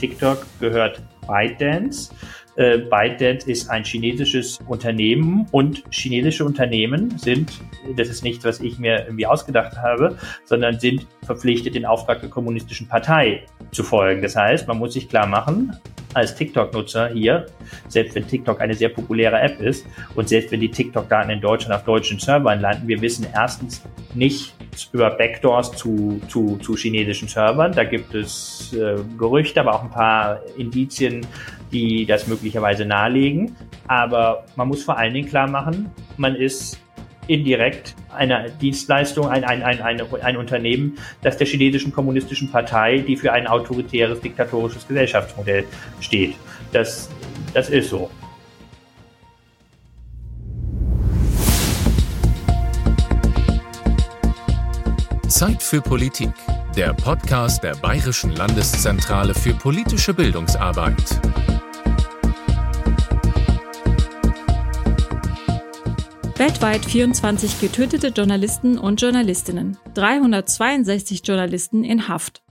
TikTok gehört ByteDance. Äh, ByteDance ist ein chinesisches Unternehmen und chinesische Unternehmen sind, das ist nichts, was ich mir irgendwie ausgedacht habe, sondern sind verpflichtet, den Auftrag der kommunistischen Partei zu folgen. Das heißt, man muss sich klar machen, als TikTok-Nutzer hier, selbst wenn TikTok eine sehr populäre App ist und selbst wenn die TikTok-Daten in Deutschland auf deutschen Servern landen, wir wissen erstens nicht über Backdoors zu, zu, zu chinesischen Servern. Da gibt es äh, Gerüchte, aber auch ein paar Indizien, die das möglicherweise nahelegen. Aber man muss vor allen Dingen klar machen, man ist indirekt eine Dienstleistung, ein, ein, ein, ein, ein Unternehmen, das der chinesischen kommunistischen Partei, die für ein autoritäres, diktatorisches Gesellschaftsmodell steht. Das, das ist so. Zeit für Politik, der Podcast der Bayerischen Landeszentrale für politische Bildungsarbeit. Weltweit 24 getötete Journalisten und Journalistinnen, 362 Journalisten in Haft.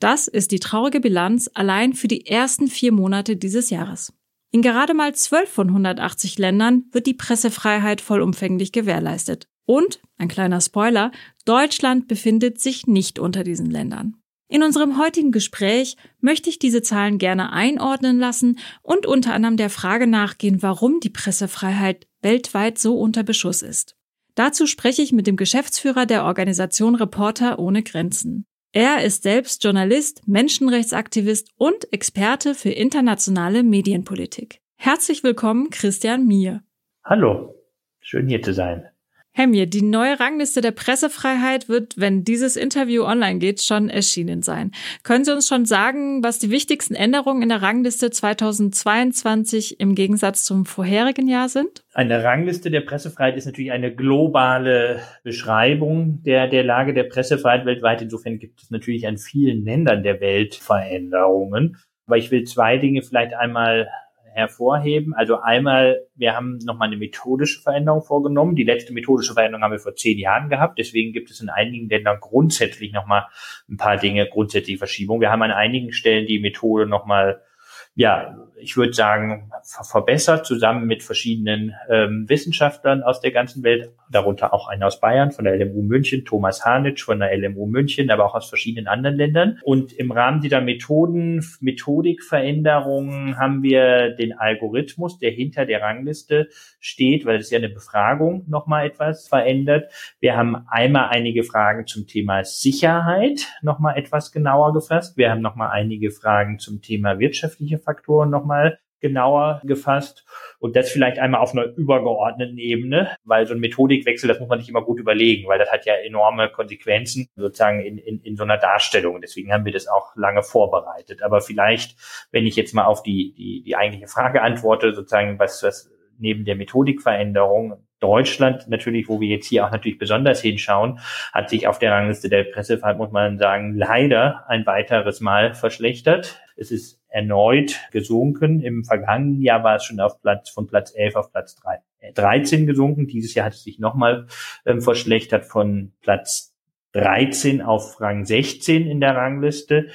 Das ist die traurige Bilanz allein für die ersten vier Monate dieses Jahres. In gerade mal 12 von 180 Ländern wird die Pressefreiheit vollumfänglich gewährleistet. Und, ein kleiner Spoiler, Deutschland befindet sich nicht unter diesen Ländern. In unserem heutigen Gespräch möchte ich diese Zahlen gerne einordnen lassen und unter anderem der Frage nachgehen, warum die Pressefreiheit weltweit so unter Beschuss ist. Dazu spreche ich mit dem Geschäftsführer der Organisation Reporter ohne Grenzen. Er ist selbst Journalist, Menschenrechtsaktivist und Experte für internationale Medienpolitik. Herzlich willkommen, Christian Mier. Hallo, schön hier zu sein. Mir, die neue Rangliste der Pressefreiheit wird, wenn dieses Interview online geht, schon erschienen sein. Können Sie uns schon sagen, was die wichtigsten Änderungen in der Rangliste 2022 im Gegensatz zum vorherigen Jahr sind? Eine Rangliste der Pressefreiheit ist natürlich eine globale Beschreibung der, der Lage der Pressefreiheit weltweit. Insofern gibt es natürlich an vielen Ländern der Welt Veränderungen. Aber ich will zwei Dinge vielleicht einmal hervorheben. Also einmal, wir haben nochmal eine methodische Veränderung vorgenommen. Die letzte methodische Veränderung haben wir vor zehn Jahren gehabt. Deswegen gibt es in einigen Ländern grundsätzlich nochmal ein paar Dinge, grundsätzliche Verschiebungen. Wir haben an einigen Stellen die Methode nochmal ja, ich würde sagen, verbessert, zusammen mit verschiedenen ähm, Wissenschaftlern aus der ganzen Welt, darunter auch einer aus Bayern, von der LMU München, Thomas Hanitsch von der LMU München, aber auch aus verschiedenen anderen Ländern. Und im Rahmen dieser Methoden, Methodikveränderungen haben wir den Algorithmus, der hinter der Rangliste steht, weil es ja eine Befragung nochmal etwas verändert. Wir haben einmal einige Fragen zum Thema Sicherheit nochmal etwas genauer gefasst. Wir haben nochmal einige Fragen zum Thema wirtschaftliche Faktoren nochmal genauer gefasst und das vielleicht einmal auf einer übergeordneten Ebene, weil so ein Methodikwechsel, das muss man nicht immer gut überlegen, weil das hat ja enorme Konsequenzen sozusagen in, in, in so einer Darstellung. Deswegen haben wir das auch lange vorbereitet. Aber vielleicht, wenn ich jetzt mal auf die, die, die eigentliche Frage antworte, sozusagen, was, was neben der Methodikveränderung Deutschland natürlich, wo wir jetzt hier auch natürlich besonders hinschauen, hat sich auf der Rangliste der Pressefreiheit, muss man sagen, leider ein weiteres Mal verschlechtert. Es ist erneut gesunken. Im vergangenen Jahr war es schon auf Platz von Platz 11 auf Platz 3, 13 äh, gesunken. Dieses Jahr hat es sich nochmal ähm, verschlechtert von Platz 13 auf Rang 16 in der Rangliste.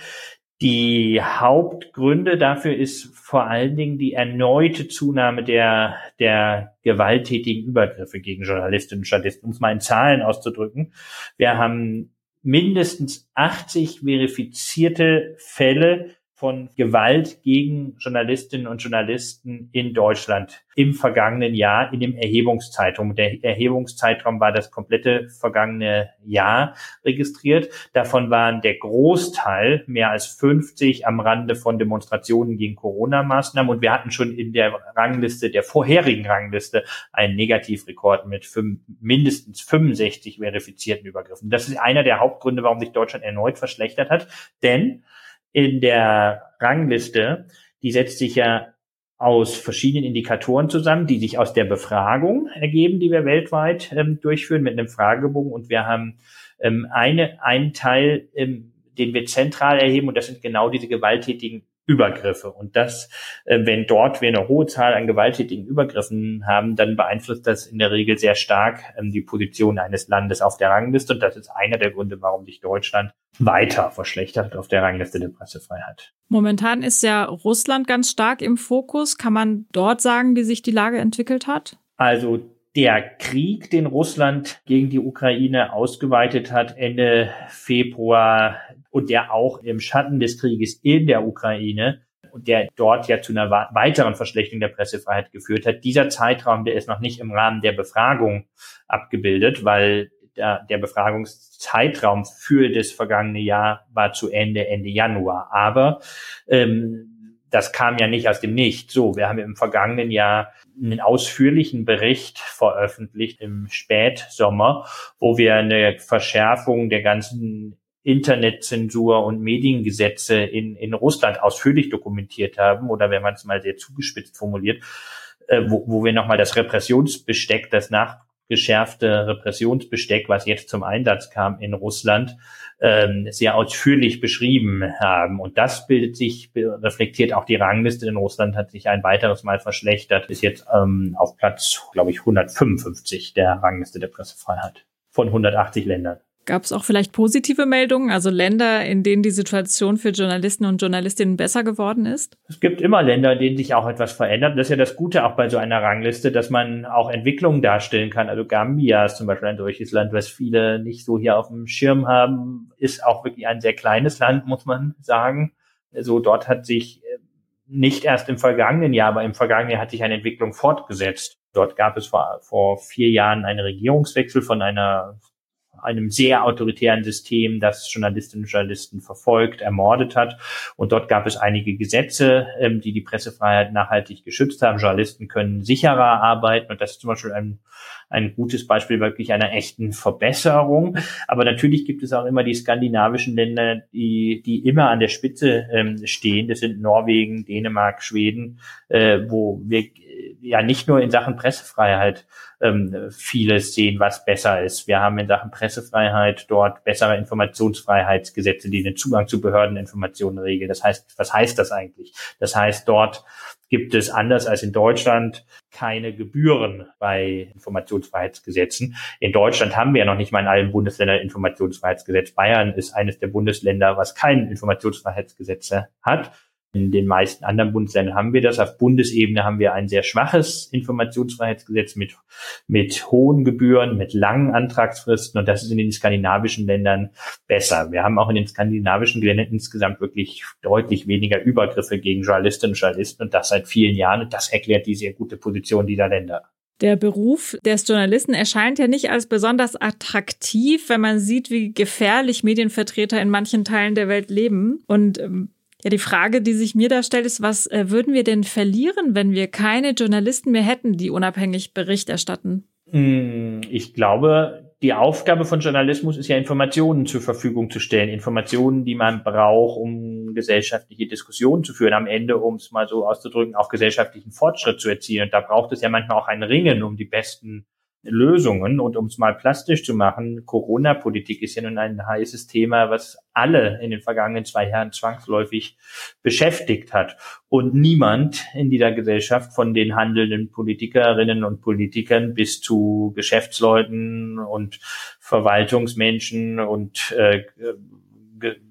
Die Hauptgründe dafür ist vor allen Dingen die erneute Zunahme der, der gewalttätigen Übergriffe gegen Journalistinnen und Journalisten, um es mal in Zahlen auszudrücken. Wir haben mindestens 80 verifizierte Fälle von Gewalt gegen Journalistinnen und Journalisten in Deutschland im vergangenen Jahr in dem Erhebungszeitraum. Der Erhebungszeitraum war das komplette vergangene Jahr registriert. Davon waren der Großteil, mehr als 50, am Rande von Demonstrationen gegen Corona-Maßnahmen. Und wir hatten schon in der Rangliste, der vorherigen Rangliste, einen Negativrekord mit fünf, mindestens 65 verifizierten Übergriffen. Das ist einer der Hauptgründe, warum sich Deutschland erneut verschlechtert hat. Denn in der Rangliste, die setzt sich ja aus verschiedenen Indikatoren zusammen, die sich aus der Befragung ergeben, die wir weltweit ähm, durchführen mit einem Fragebogen. Und wir haben ähm, eine, einen Teil, ähm, den wir zentral erheben, und das sind genau diese gewalttätigen Übergriffe. Und das, äh, wenn dort wir eine hohe Zahl an gewalttätigen Übergriffen haben, dann beeinflusst das in der Regel sehr stark ähm, die Position eines Landes auf der Rangliste. Und das ist einer der Gründe, warum sich Deutschland weiter verschlechtert auf der Rangliste der Pressefreiheit. Momentan ist ja Russland ganz stark im Fokus. Kann man dort sagen, wie sich die Lage entwickelt hat? Also der Krieg, den Russland gegen die Ukraine ausgeweitet hat Ende Februar und der auch im Schatten des Krieges in der Ukraine und der dort ja zu einer weiteren Verschlechterung der Pressefreiheit geführt hat. Dieser Zeitraum, der ist noch nicht im Rahmen der Befragung abgebildet, weil der, der Befragungszeitraum für das vergangene Jahr war zu Ende, Ende Januar. Aber ähm, das kam ja nicht aus dem Nichts. So, wir haben im vergangenen Jahr einen ausführlichen Bericht veröffentlicht im Spätsommer, wo wir eine Verschärfung der ganzen Internetzensur und Mediengesetze in, in Russland ausführlich dokumentiert haben, oder wenn man es mal sehr zugespitzt formuliert, äh, wo, wo wir nochmal das Repressionsbesteck, das nachgeschärfte Repressionsbesteck, was jetzt zum Einsatz kam in Russland, ähm, sehr ausführlich beschrieben haben. Und das bildet sich, reflektiert auch die Rangliste in Russland, hat sich ein weiteres Mal verschlechtert, ist jetzt ähm, auf Platz, glaube ich, 155 der Rangliste der Pressefreiheit von 180 Ländern. Gab es auch vielleicht positive Meldungen, also Länder, in denen die Situation für Journalisten und Journalistinnen besser geworden ist? Es gibt immer Länder, in denen sich auch etwas verändert. Das ist ja das Gute auch bei so einer Rangliste, dass man auch Entwicklungen darstellen kann. Also Gambia ist zum Beispiel ein solches Land, was viele nicht so hier auf dem Schirm haben, ist auch wirklich ein sehr kleines Land, muss man sagen. Also dort hat sich äh, nicht erst im vergangenen Jahr, aber im vergangenen Jahr hat sich eine Entwicklung fortgesetzt. Dort gab es vor, vor vier Jahren einen Regierungswechsel von einer einem sehr autoritären System, das Journalistinnen und Journalisten verfolgt, ermordet hat. Und dort gab es einige Gesetze, ähm, die die Pressefreiheit nachhaltig geschützt haben. Journalisten können sicherer arbeiten und das ist zum Beispiel ein, ein gutes Beispiel wirklich einer echten Verbesserung. Aber natürlich gibt es auch immer die skandinavischen Länder, die, die immer an der Spitze ähm, stehen. Das sind Norwegen, Dänemark, Schweden, äh, wo wir ja nicht nur in Sachen Pressefreiheit ähm, vieles sehen, was besser ist. Wir haben in Sachen Pressefreiheit dort bessere Informationsfreiheitsgesetze, die den Zugang zu Behördeninformationen regeln. Das heißt, was heißt das eigentlich? Das heißt, dort gibt es anders als in Deutschland keine Gebühren bei Informationsfreiheitsgesetzen. In Deutschland haben wir ja noch nicht mal in allen Bundesländern Informationsfreiheitsgesetz. Bayern ist eines der Bundesländer, was kein Informationsfreiheitsgesetze hat. In den meisten anderen Bundesländern haben wir das. Auf Bundesebene haben wir ein sehr schwaches Informationsfreiheitsgesetz mit, mit hohen Gebühren, mit langen Antragsfristen und das ist in den skandinavischen Ländern besser. Wir haben auch in den skandinavischen Ländern insgesamt wirklich deutlich weniger Übergriffe gegen Journalistinnen und Journalisten und das seit vielen Jahren und das erklärt die sehr gute Position dieser Länder. Der Beruf des Journalisten erscheint ja nicht als besonders attraktiv, wenn man sieht, wie gefährlich Medienvertreter in manchen Teilen der Welt leben. Und ähm, ja, die Frage, die sich mir da stellt, ist, was äh, würden wir denn verlieren, wenn wir keine Journalisten mehr hätten, die unabhängig Bericht erstatten? Hm, ich glaube, die Aufgabe von Journalismus ist ja, Informationen zur Verfügung zu stellen. Informationen, die man braucht, um gesellschaftliche Diskussionen zu führen. Am Ende, um es mal so auszudrücken, auch gesellschaftlichen Fortschritt zu erzielen. Und da braucht es ja manchmal auch ein Ringen um die besten Lösungen. Und um es mal plastisch zu machen, Corona-Politik ist ja nun ein heißes Thema, was alle in den vergangenen zwei Jahren zwangsläufig beschäftigt hat. Und niemand in dieser Gesellschaft von den handelnden Politikerinnen und Politikern bis zu Geschäftsleuten und Verwaltungsmenschen und äh,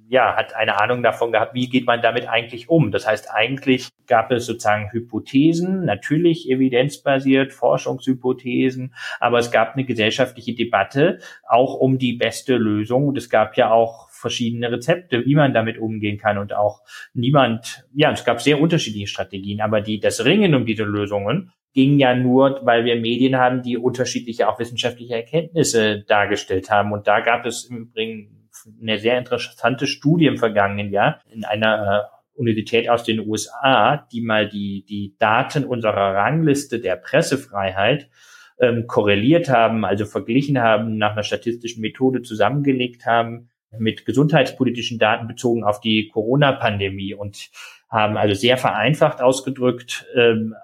ja, hat eine Ahnung davon gehabt, wie geht man damit eigentlich um. Das heißt, eigentlich gab es sozusagen Hypothesen, natürlich evidenzbasiert, Forschungshypothesen, aber es gab eine gesellschaftliche Debatte auch um die beste Lösung. Und es gab ja auch verschiedene Rezepte, wie man damit umgehen kann und auch niemand, ja, es gab sehr unterschiedliche Strategien, aber die, das Ringen um diese Lösungen ging ja nur, weil wir Medien haben, die unterschiedliche auch wissenschaftliche Erkenntnisse dargestellt haben. Und da gab es im Übrigen eine sehr interessante Studie im vergangenen Jahr in einer äh, Universität aus den USA, die mal die, die Daten unserer Rangliste der Pressefreiheit ähm, korreliert haben, also verglichen haben, nach einer statistischen Methode zusammengelegt haben mit gesundheitspolitischen Daten bezogen auf die Corona-Pandemie und haben also sehr vereinfacht ausgedrückt, ähm,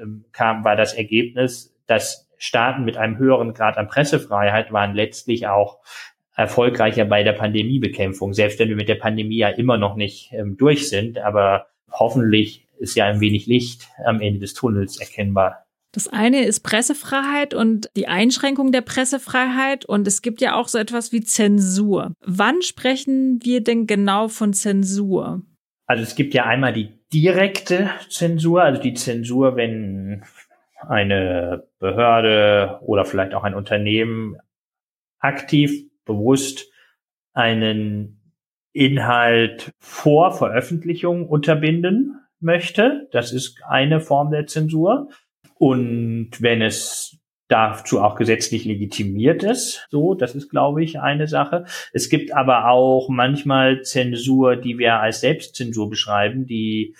ähm, kam, war das Ergebnis, dass Staaten mit einem höheren Grad an Pressefreiheit waren letztlich auch erfolgreicher bei der Pandemiebekämpfung, selbst wenn wir mit der Pandemie ja immer noch nicht ähm, durch sind. Aber hoffentlich ist ja ein wenig Licht am Ende des Tunnels erkennbar. Das eine ist Pressefreiheit und die Einschränkung der Pressefreiheit und es gibt ja auch so etwas wie Zensur. Wann sprechen wir denn genau von Zensur? Also es gibt ja einmal die direkte Zensur, also die Zensur, wenn eine Behörde oder vielleicht auch ein Unternehmen aktiv, bewusst einen Inhalt vor Veröffentlichung unterbinden möchte. Das ist eine Form der Zensur. Und wenn es dazu auch gesetzlich legitimiert ist, so, das ist, glaube ich, eine Sache. Es gibt aber auch manchmal Zensur, die wir als Selbstzensur beschreiben, die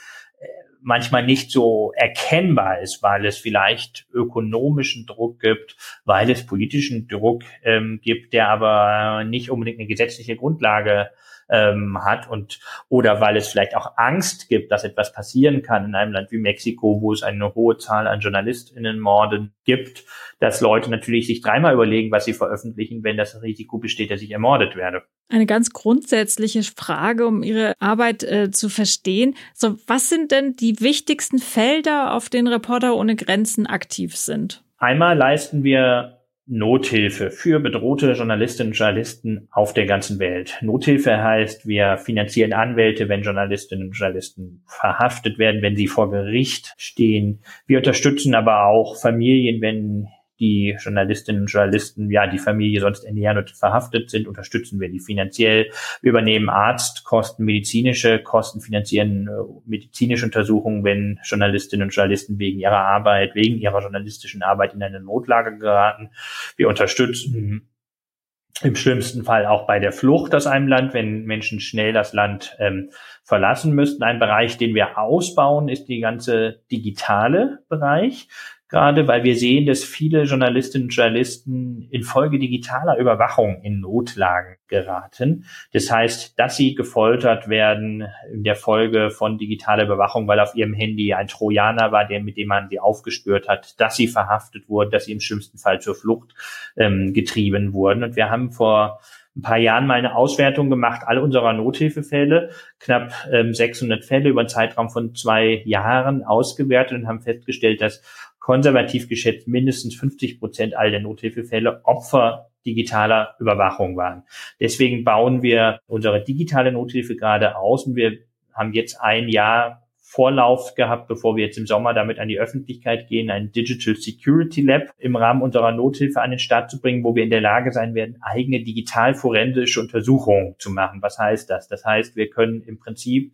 manchmal nicht so erkennbar ist, weil es vielleicht ökonomischen Druck gibt, weil es politischen Druck ähm, gibt, der aber nicht unbedingt eine gesetzliche Grundlage ähm, hat und oder weil es vielleicht auch Angst gibt, dass etwas passieren kann in einem Land wie Mexiko, wo es eine hohe Zahl an JournalistInnenmorden gibt, dass Leute natürlich sich dreimal überlegen, was sie veröffentlichen, wenn das Risiko besteht, dass ich ermordet werde. Eine ganz grundsätzliche Frage, um Ihre Arbeit äh, zu verstehen. So, was sind denn die wichtigsten Felder, auf denen Reporter ohne Grenzen aktiv sind? Einmal leisten wir Nothilfe für bedrohte Journalistinnen und Journalisten auf der ganzen Welt. Nothilfe heißt, wir finanzieren Anwälte, wenn Journalistinnen und Journalisten verhaftet werden, wenn sie vor Gericht stehen. Wir unterstützen aber auch Familien, wenn die Journalistinnen und Journalisten, ja, die Familie sonst ernähren und verhaftet sind, unterstützen wir die finanziell. Wir übernehmen Arztkosten, medizinische Kosten, finanzieren äh, medizinische Untersuchungen, wenn Journalistinnen und Journalisten wegen ihrer Arbeit, wegen ihrer journalistischen Arbeit in eine Notlage geraten. Wir unterstützen im schlimmsten Fall auch bei der Flucht aus einem Land, wenn Menschen schnell das Land ähm, verlassen müssten. Ein Bereich, den wir ausbauen, ist die ganze digitale Bereich gerade weil wir sehen, dass viele Journalistinnen und Journalisten infolge digitaler Überwachung in Notlagen geraten. Das heißt, dass sie gefoltert werden in der Folge von digitaler Überwachung, weil auf ihrem Handy ein Trojaner war, der, mit dem man sie aufgespürt hat, dass sie verhaftet wurden, dass sie im schlimmsten Fall zur Flucht ähm, getrieben wurden. Und wir haben vor ein paar Jahren mal eine Auswertung gemacht, alle unserer Nothilfefälle, knapp ähm, 600 Fälle über einen Zeitraum von zwei Jahren ausgewertet und haben festgestellt, dass konservativ geschätzt mindestens 50 Prozent all der Nothilfefälle Opfer digitaler Überwachung waren. Deswegen bauen wir unsere digitale Nothilfe gerade aus und wir haben jetzt ein Jahr Vorlauf gehabt, bevor wir jetzt im Sommer damit an die Öffentlichkeit gehen, ein Digital Security Lab im Rahmen unserer Nothilfe an den Start zu bringen, wo wir in der Lage sein werden, eigene digital-forensische Untersuchungen zu machen. Was heißt das? Das heißt, wir können im Prinzip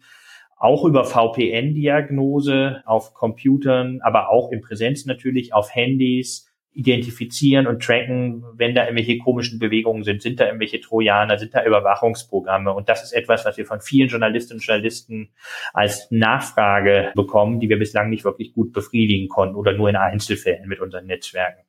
auch über VPN-Diagnose auf Computern, aber auch in Präsenz natürlich auf Handys identifizieren und tracken, wenn da irgendwelche komischen Bewegungen sind, sind da irgendwelche Trojaner, sind da Überwachungsprogramme. Und das ist etwas, was wir von vielen Journalistinnen und Journalisten als Nachfrage bekommen, die wir bislang nicht wirklich gut befriedigen konnten oder nur in Einzelfällen mit unseren Netzwerken.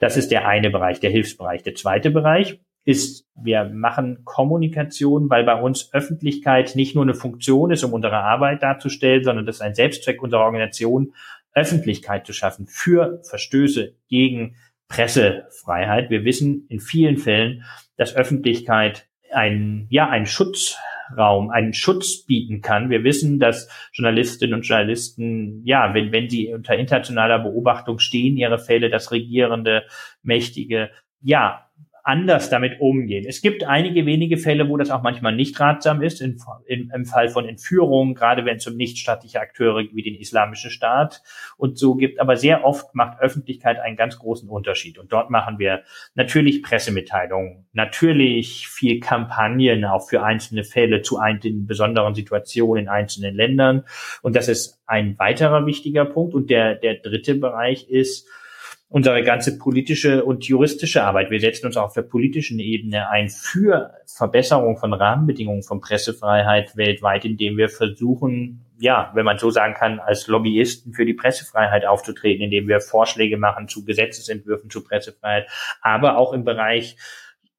Das ist der eine Bereich, der Hilfsbereich. Der zweite Bereich ist, wir machen Kommunikation, weil bei uns Öffentlichkeit nicht nur eine Funktion ist, um unsere Arbeit darzustellen, sondern das ist ein Selbstzweck unserer Organisation, Öffentlichkeit zu schaffen für Verstöße gegen Pressefreiheit. Wir wissen in vielen Fällen, dass Öffentlichkeit ein, ja, ein Schutzraum, einen Schutz bieten kann. Wir wissen, dass Journalistinnen und Journalisten, ja, wenn, wenn sie unter internationaler Beobachtung stehen, ihre Fälle, das regierende, mächtige, ja, anders damit umgehen. Es gibt einige wenige Fälle, wo das auch manchmal nicht ratsam ist, in, in, im Fall von Entführungen, gerade wenn es um nichtstaatliche Akteure wie den Islamischen Staat und so gibt. Aber sehr oft macht Öffentlichkeit einen ganz großen Unterschied. Und dort machen wir natürlich Pressemitteilungen, natürlich viel Kampagnen auch für einzelne Fälle zu einzelnen besonderen Situationen in einzelnen Ländern. Und das ist ein weiterer wichtiger Punkt. Und der, der dritte Bereich ist, unsere ganze politische und juristische Arbeit. Wir setzen uns auch auf der politischen Ebene ein für Verbesserung von Rahmenbedingungen von Pressefreiheit weltweit, indem wir versuchen, ja, wenn man so sagen kann, als Lobbyisten für die Pressefreiheit aufzutreten, indem wir Vorschläge machen zu Gesetzesentwürfen zu Pressefreiheit, aber auch im Bereich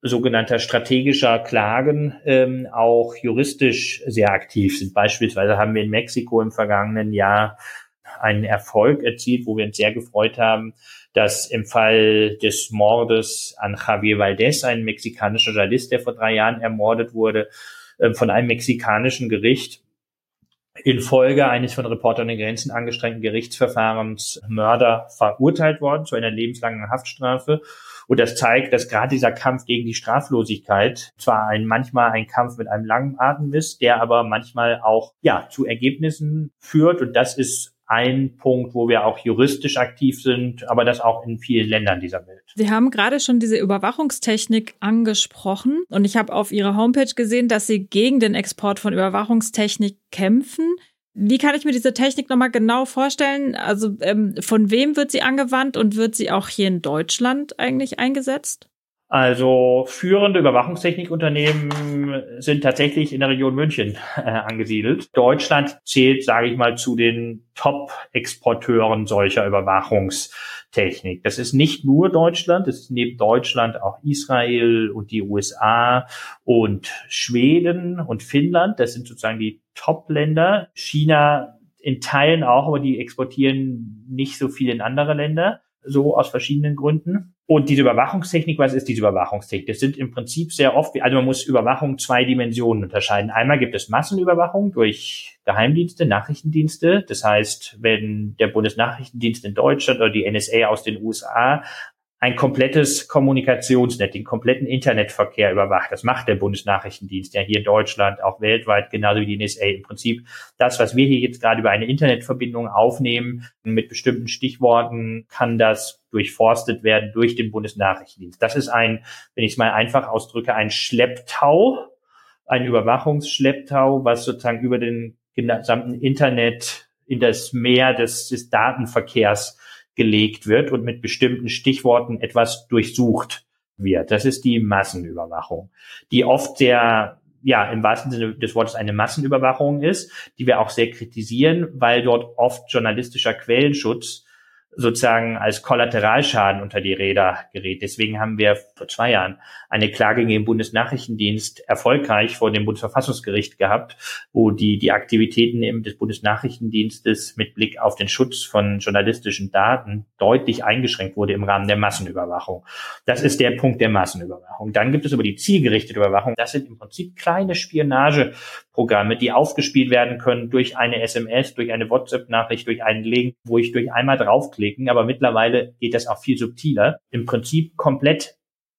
sogenannter strategischer Klagen ähm, auch juristisch sehr aktiv sind. Beispielsweise haben wir in Mexiko im vergangenen Jahr einen Erfolg erzielt, wo wir uns sehr gefreut haben, dass im Fall des Mordes an Javier Valdez, ein mexikanischer Journalist, der vor drei Jahren ermordet wurde, äh, von einem mexikanischen Gericht infolge eines von Reportern in Grenzen angestrengten Gerichtsverfahrens Mörder verurteilt worden zu einer lebenslangen Haftstrafe. Und das zeigt, dass gerade dieser Kampf gegen die Straflosigkeit zwar ein, manchmal ein Kampf mit einem langen Atem ist, der aber manchmal auch, ja, zu Ergebnissen führt. Und das ist ein Punkt, wo wir auch juristisch aktiv sind, aber das auch in vielen Ländern dieser Welt. Sie haben gerade schon diese Überwachungstechnik angesprochen und ich habe auf Ihrer Homepage gesehen, dass Sie gegen den Export von Überwachungstechnik kämpfen. Wie kann ich mir diese Technik nochmal genau vorstellen? Also ähm, von wem wird sie angewandt und wird sie auch hier in Deutschland eigentlich eingesetzt? Also führende Überwachungstechnikunternehmen sind tatsächlich in der Region München äh, angesiedelt. Deutschland zählt, sage ich mal, zu den Top-Exporteuren solcher Überwachungstechnik. Das ist nicht nur Deutschland, es ist neben Deutschland auch Israel und die USA und Schweden und Finnland. Das sind sozusagen die Top-Länder. China in Teilen auch, aber die exportieren nicht so viel in andere Länder, so aus verschiedenen Gründen. Und diese Überwachungstechnik, was ist diese Überwachungstechnik? Das sind im Prinzip sehr oft, also man muss Überwachung zwei Dimensionen unterscheiden. Einmal gibt es Massenüberwachung durch Geheimdienste, Nachrichtendienste. Das heißt, wenn der Bundesnachrichtendienst in Deutschland oder die NSA aus den USA ein komplettes Kommunikationsnet, den kompletten Internetverkehr überwacht. Das macht der Bundesnachrichtendienst ja hier in Deutschland, auch weltweit, genauso wie die NSA. Im Prinzip das, was wir hier jetzt gerade über eine Internetverbindung aufnehmen, mit bestimmten Stichworten, kann das durchforstet werden durch den Bundesnachrichtendienst. Das ist ein, wenn ich es mal einfach ausdrücke, ein Schlepptau, ein Überwachungsschlepptau, was sozusagen über den gesamten Internet in das Meer des, des Datenverkehrs gelegt wird und mit bestimmten Stichworten etwas durchsucht wird. Das ist die Massenüberwachung, die oft sehr ja, im wahrsten Sinne des Wortes eine Massenüberwachung ist, die wir auch sehr kritisieren, weil dort oft journalistischer Quellenschutz sozusagen als Kollateralschaden unter die Räder gerät. Deswegen haben wir vor zwei Jahren eine Klage gegen den Bundesnachrichtendienst erfolgreich vor dem Bundesverfassungsgericht gehabt, wo die, die Aktivitäten des Bundesnachrichtendienstes mit Blick auf den Schutz von journalistischen Daten deutlich eingeschränkt wurde im Rahmen der Massenüberwachung. Das ist der Punkt der Massenüberwachung. Dann gibt es über die zielgerichtete Überwachung. Das sind im Prinzip kleine Spionageprogramme, die aufgespielt werden können durch eine SMS, durch eine WhatsApp-Nachricht, durch einen Link, wo ich durch einmal draufklicke klicken, aber mittlerweile geht das auch viel subtiler. Im Prinzip komplett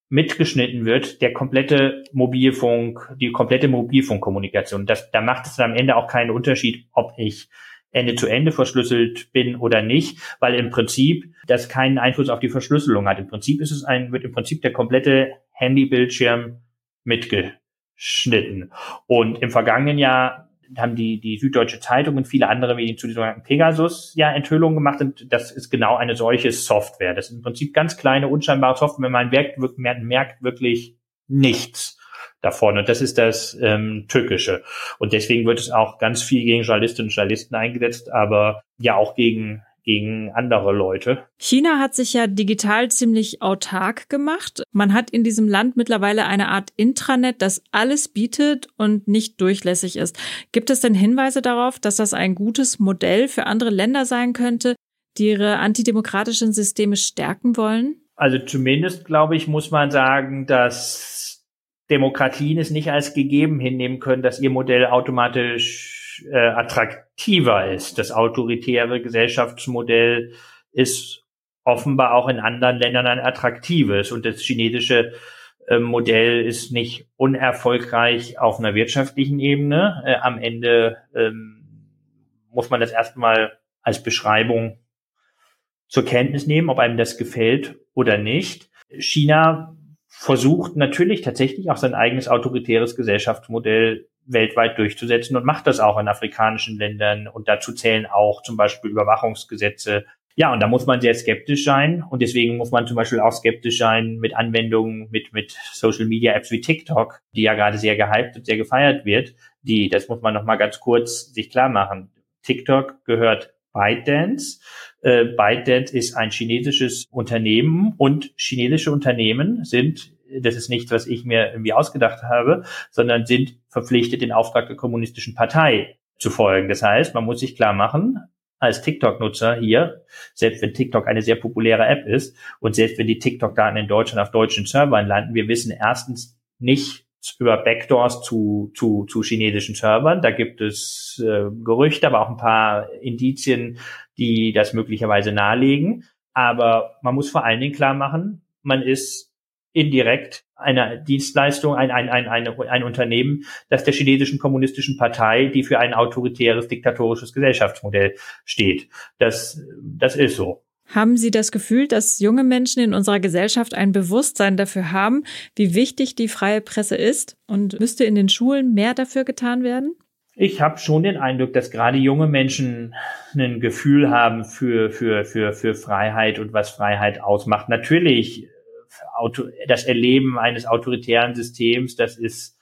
mitgeschnitten wird, der komplette Mobilfunk, die komplette Mobilfunkkommunikation. Das, da macht es am Ende auch keinen Unterschied, ob ich Ende zu Ende verschlüsselt bin oder nicht, weil im Prinzip das keinen Einfluss auf die Verschlüsselung hat. Im Prinzip ist es ein, wird im Prinzip der komplette Handybildschirm mitgeschnitten. Und im vergangenen Jahr haben die, die Süddeutsche Zeitung und viele andere Medien zu dieser Pegasus ja Enthüllungen gemacht und das ist genau eine solche Software. Das ist im Prinzip ganz kleine, unscheinbare Software. Man merkt, merkt wirklich nichts davon. Und das ist das ähm, Tückische. Und deswegen wird es auch ganz viel gegen Journalistinnen und Journalisten eingesetzt, aber ja auch gegen gegen andere Leute. China hat sich ja digital ziemlich autark gemacht. Man hat in diesem Land mittlerweile eine Art Intranet, das alles bietet und nicht durchlässig ist. Gibt es denn Hinweise darauf, dass das ein gutes Modell für andere Länder sein könnte, die ihre antidemokratischen Systeme stärken wollen? Also zumindest, glaube ich, muss man sagen, dass Demokratien es nicht als gegeben hinnehmen können, dass ihr Modell automatisch äh, attraktiver ist. Das autoritäre Gesellschaftsmodell ist offenbar auch in anderen Ländern ein attraktives und das chinesische äh, Modell ist nicht unerfolgreich auf einer wirtschaftlichen Ebene. Äh, am Ende ähm, muss man das erstmal als Beschreibung zur Kenntnis nehmen, ob einem das gefällt oder nicht. China versucht natürlich tatsächlich auch sein eigenes autoritäres Gesellschaftsmodell weltweit durchzusetzen und macht das auch in afrikanischen Ländern. Und dazu zählen auch zum Beispiel Überwachungsgesetze. Ja, und da muss man sehr skeptisch sein. Und deswegen muss man zum Beispiel auch skeptisch sein mit Anwendungen, mit, mit Social Media Apps wie TikTok, die ja gerade sehr gehypt und sehr gefeiert wird. Die, das muss man nochmal ganz kurz sich klar machen. TikTok gehört ByteDance. Äh, ByteDance ist ein chinesisches Unternehmen und chinesische Unternehmen sind das ist nichts, was ich mir irgendwie ausgedacht habe, sondern sind verpflichtet, den Auftrag der kommunistischen Partei zu folgen. Das heißt, man muss sich klar machen, als TikTok-Nutzer hier, selbst wenn TikTok eine sehr populäre App ist und selbst wenn die TikTok-Daten in Deutschland auf deutschen Servern landen, wir wissen erstens nicht über Backdoors zu, zu, zu chinesischen Servern. Da gibt es äh, Gerüchte, aber auch ein paar Indizien, die das möglicherweise nahelegen. Aber man muss vor allen Dingen klar machen, man ist indirekt eine Dienstleistung, ein, ein, ein, ein, ein Unternehmen, das der chinesischen kommunistischen Partei, die für ein autoritäres, diktatorisches Gesellschaftsmodell steht. Das, das ist so. Haben Sie das Gefühl, dass junge Menschen in unserer Gesellschaft ein Bewusstsein dafür haben, wie wichtig die freie Presse ist? Und müsste in den Schulen mehr dafür getan werden? Ich habe schon den Eindruck, dass gerade junge Menschen ein Gefühl haben für, für, für, für Freiheit und was Freiheit ausmacht. Natürlich, das Erleben eines autoritären Systems, das ist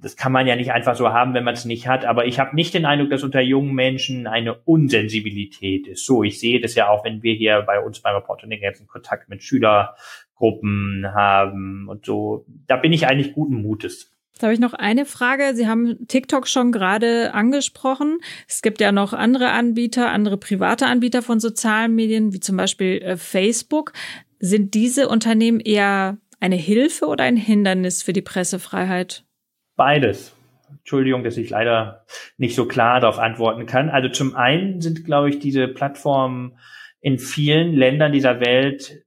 das kann man ja nicht einfach so haben, wenn man es nicht hat. Aber ich habe nicht den Eindruck, dass unter jungen Menschen eine Unsensibilität ist. So, ich sehe das ja auch, wenn wir hier bei uns beim Reporting jetzt Kontakt mit Schülergruppen haben und so. Da bin ich eigentlich guten Mutes. Jetzt habe ich noch eine Frage. Sie haben TikTok schon gerade angesprochen. Es gibt ja noch andere Anbieter, andere private Anbieter von sozialen Medien, wie zum Beispiel äh, Facebook. Sind diese Unternehmen eher eine Hilfe oder ein Hindernis für die Pressefreiheit? Beides. Entschuldigung, dass ich leider nicht so klar darauf antworten kann. Also zum einen sind, glaube ich, diese Plattformen in vielen Ländern dieser Welt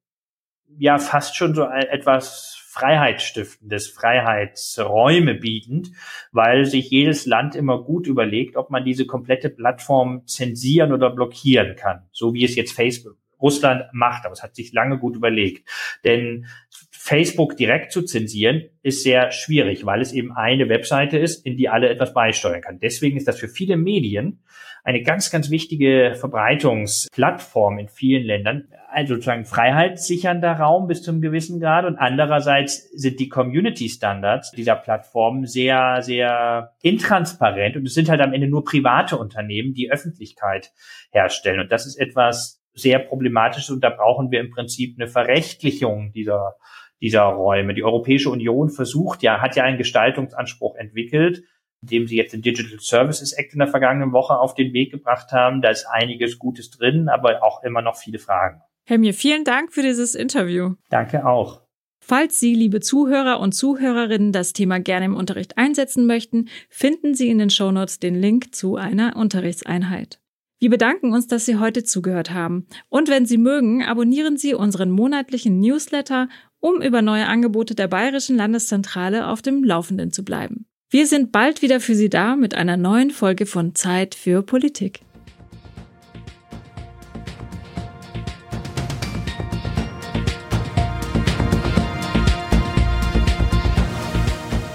ja fast schon so etwas Freiheitsstiftendes, Freiheitsräume bietend, weil sich jedes Land immer gut überlegt, ob man diese komplette Plattform zensieren oder blockieren kann, so wie es jetzt Facebook Russland macht, aber es hat sich lange gut überlegt. Denn Facebook direkt zu zensieren ist sehr schwierig, weil es eben eine Webseite ist, in die alle etwas beisteuern kann. Deswegen ist das für viele Medien eine ganz, ganz wichtige Verbreitungsplattform in vielen Ländern. Also sozusagen freiheitssichernder Raum bis zu einem gewissen Grad und andererseits sind die Community Standards dieser Plattform sehr, sehr intransparent und es sind halt am Ende nur private Unternehmen, die Öffentlichkeit herstellen. Und das ist etwas sehr problematisches und da brauchen wir im Prinzip eine Verrechtlichung dieser dieser Räume. Die Europäische Union versucht ja, hat ja einen Gestaltungsanspruch entwickelt, indem sie jetzt den Digital Services Act in der vergangenen Woche auf den Weg gebracht haben. Da ist einiges Gutes drin, aber auch immer noch viele Fragen. Herr Mir, vielen Dank für dieses Interview. Danke auch. Falls Sie, liebe Zuhörer und Zuhörerinnen, das Thema gerne im Unterricht einsetzen möchten, finden Sie in den Shownotes den Link zu einer Unterrichtseinheit. Wir bedanken uns, dass Sie heute zugehört haben. Und wenn Sie mögen, abonnieren Sie unseren monatlichen Newsletter um über neue Angebote der Bayerischen Landeszentrale auf dem Laufenden zu bleiben. Wir sind bald wieder für Sie da mit einer neuen Folge von Zeit für Politik.